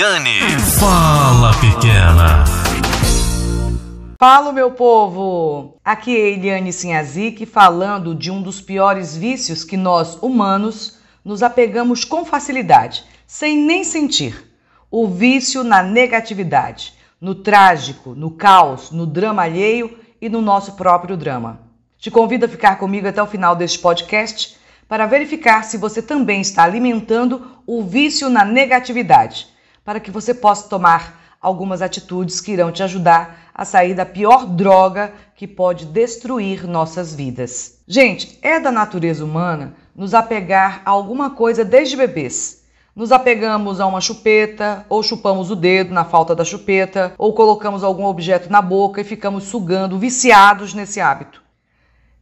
Eliane. Fala, pequena. Fala, meu povo! Aqui é Eliane Sinhazic falando de um dos piores vícios que nós, humanos, nos apegamos com facilidade, sem nem sentir. O vício na negatividade, no trágico, no caos, no drama alheio e no nosso próprio drama. Te convido a ficar comigo até o final deste podcast para verificar se você também está alimentando o vício na negatividade, para que você possa tomar algumas atitudes que irão te ajudar a sair da pior droga que pode destruir nossas vidas. Gente, é da natureza humana nos apegar a alguma coisa desde bebês. Nos apegamos a uma chupeta, ou chupamos o dedo na falta da chupeta, ou colocamos algum objeto na boca e ficamos sugando, viciados nesse hábito.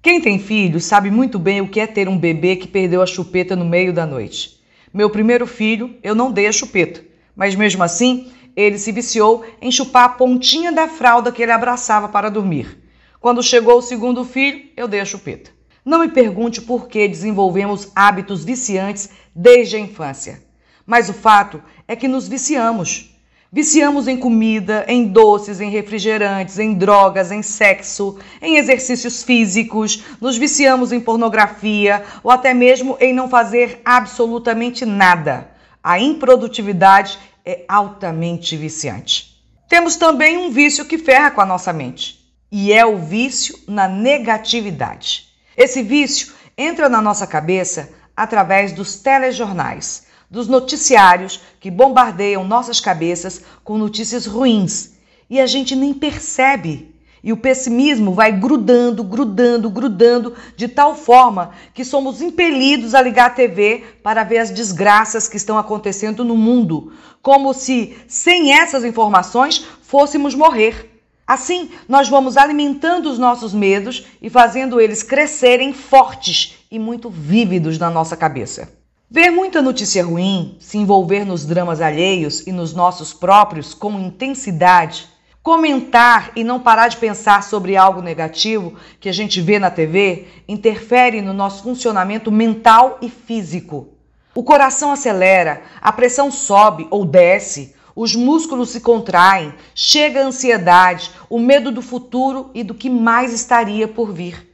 Quem tem filhos sabe muito bem o que é ter um bebê que perdeu a chupeta no meio da noite. Meu primeiro filho, eu não dei a chupeta, mas mesmo assim, ele se viciou em chupar a pontinha da fralda que ele abraçava para dormir. Quando chegou o segundo filho, eu dei a chupeta. Não me pergunte por que desenvolvemos hábitos viciantes desde a infância, mas o fato é que nos viciamos. Viciamos em comida, em doces, em refrigerantes, em drogas, em sexo, em exercícios físicos, nos viciamos em pornografia ou até mesmo em não fazer absolutamente nada. A improdutividade é altamente viciante. Temos também um vício que ferra com a nossa mente, e é o vício na negatividade. Esse vício entra na nossa cabeça através dos telejornais dos noticiários que bombardeiam nossas cabeças com notícias ruins e a gente nem percebe. E o pessimismo vai grudando, grudando, grudando, de tal forma que somos impelidos a ligar a TV para ver as desgraças que estão acontecendo no mundo, como se sem essas informações fôssemos morrer. Assim, nós vamos alimentando os nossos medos e fazendo eles crescerem fortes e muito vívidos na nossa cabeça. Ver muita notícia ruim, se envolver nos dramas alheios e nos nossos próprios com intensidade, comentar e não parar de pensar sobre algo negativo que a gente vê na TV, interfere no nosso funcionamento mental e físico. O coração acelera, a pressão sobe ou desce, os músculos se contraem, chega a ansiedade, o medo do futuro e do que mais estaria por vir.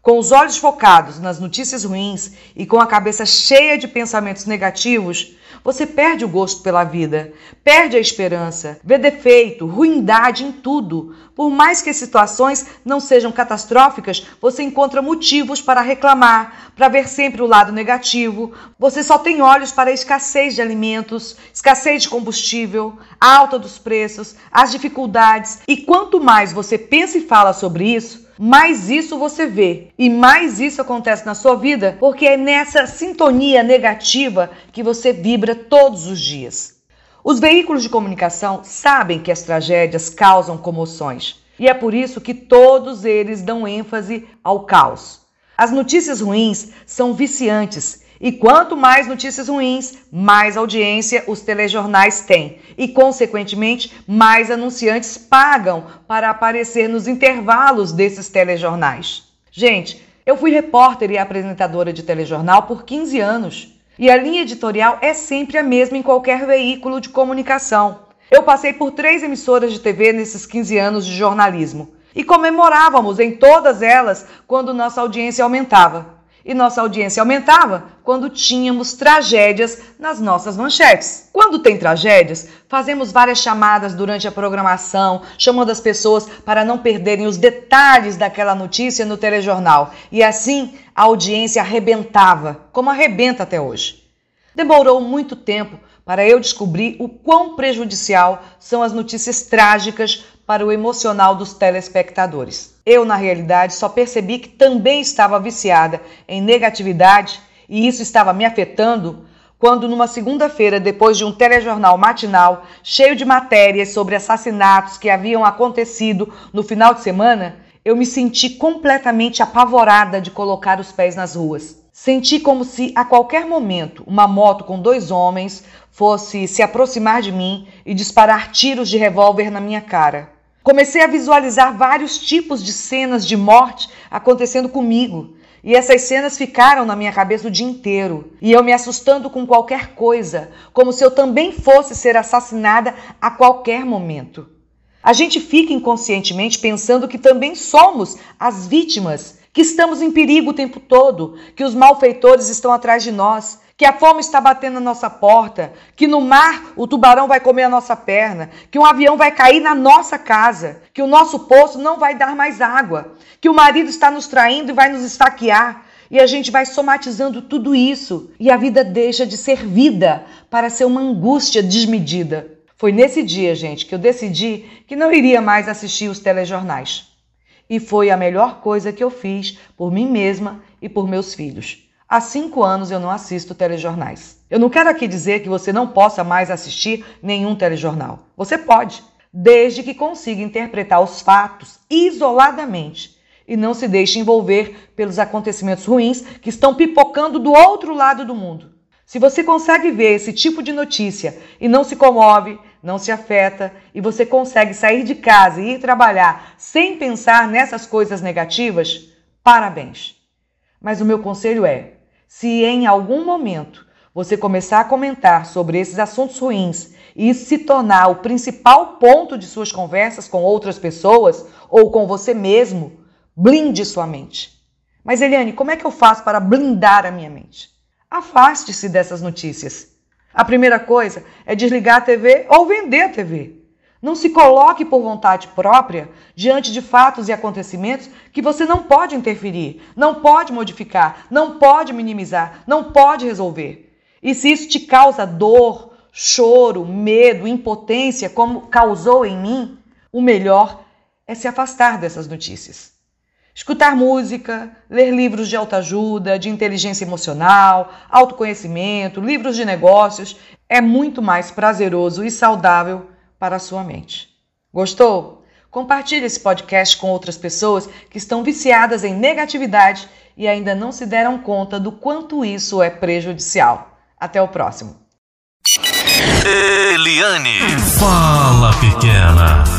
Com os olhos focados nas notícias ruins e com a cabeça cheia de pensamentos negativos, você perde o gosto pela vida, perde a esperança, vê defeito, ruindade em tudo. Por mais que as situações não sejam catastróficas, você encontra motivos para reclamar, para ver sempre o lado negativo. Você só tem olhos para a escassez de alimentos, escassez de combustível, a alta dos preços, as dificuldades. E quanto mais você pensa e fala sobre isso, mais isso você vê e mais isso acontece na sua vida, porque é nessa sintonia negativa que você vibra todos os dias. Os veículos de comunicação sabem que as tragédias causam comoções e é por isso que todos eles dão ênfase ao caos. As notícias ruins são viciantes e quanto mais notícias ruins, mais audiência os telejornais têm. E, consequentemente, mais anunciantes pagam para aparecer nos intervalos desses telejornais. Gente, eu fui repórter e apresentadora de telejornal por 15 anos. E a linha editorial é sempre a mesma em qualquer veículo de comunicação. Eu passei por três emissoras de TV nesses 15 anos de jornalismo. E comemorávamos em todas elas quando nossa audiência aumentava e nossa audiência aumentava quando tínhamos tragédias nas nossas manchetes. Quando tem tragédias, fazemos várias chamadas durante a programação, chamando as pessoas para não perderem os detalhes daquela notícia no telejornal. E assim a audiência arrebentava, como arrebenta até hoje. Demorou muito tempo para eu descobrir o quão prejudicial são as notícias trágicas para o emocional dos telespectadores. Eu, na realidade, só percebi que também estava viciada em negatividade e isso estava me afetando quando, numa segunda-feira, depois de um telejornal matinal cheio de matérias sobre assassinatos que haviam acontecido no final de semana, eu me senti completamente apavorada de colocar os pés nas ruas. Senti como se a qualquer momento uma moto com dois homens fosse se aproximar de mim e disparar tiros de revólver na minha cara. Comecei a visualizar vários tipos de cenas de morte acontecendo comigo. E essas cenas ficaram na minha cabeça o dia inteiro. E eu me assustando com qualquer coisa, como se eu também fosse ser assassinada a qualquer momento. A gente fica inconscientemente pensando que também somos as vítimas, que estamos em perigo o tempo todo, que os malfeitores estão atrás de nós, que a fome está batendo na nossa porta, que no mar o tubarão vai comer a nossa perna, que um avião vai cair na nossa casa, que o nosso poço não vai dar mais água, que o marido está nos traindo e vai nos esfaquear. E a gente vai somatizando tudo isso e a vida deixa de ser vida para ser uma angústia desmedida. Foi nesse dia, gente, que eu decidi que não iria mais assistir os telejornais. E foi a melhor coisa que eu fiz por mim mesma e por meus filhos. Há cinco anos eu não assisto telejornais. Eu não quero aqui dizer que você não possa mais assistir nenhum telejornal. Você pode, desde que consiga interpretar os fatos isoladamente e não se deixe envolver pelos acontecimentos ruins que estão pipocando do outro lado do mundo. Se você consegue ver esse tipo de notícia e não se comove, não se afeta e você consegue sair de casa e ir trabalhar sem pensar nessas coisas negativas, parabéns. Mas o meu conselho é: se em algum momento você começar a comentar sobre esses assuntos ruins e se tornar o principal ponto de suas conversas com outras pessoas ou com você mesmo, blinde sua mente. Mas Eliane, como é que eu faço para blindar a minha mente? Afaste-se dessas notícias. A primeira coisa é desligar a TV ou vender a TV. Não se coloque por vontade própria diante de fatos e acontecimentos que você não pode interferir, não pode modificar, não pode minimizar, não pode resolver. E se isso te causa dor, choro, medo, impotência, como causou em mim, o melhor é se afastar dessas notícias. Escutar música, ler livros de autoajuda, de inteligência emocional, autoconhecimento, livros de negócios é muito mais prazeroso e saudável para a sua mente. Gostou? Compartilhe esse podcast com outras pessoas que estão viciadas em negatividade e ainda não se deram conta do quanto isso é prejudicial. Até o próximo. Eliane. Fala, pequena.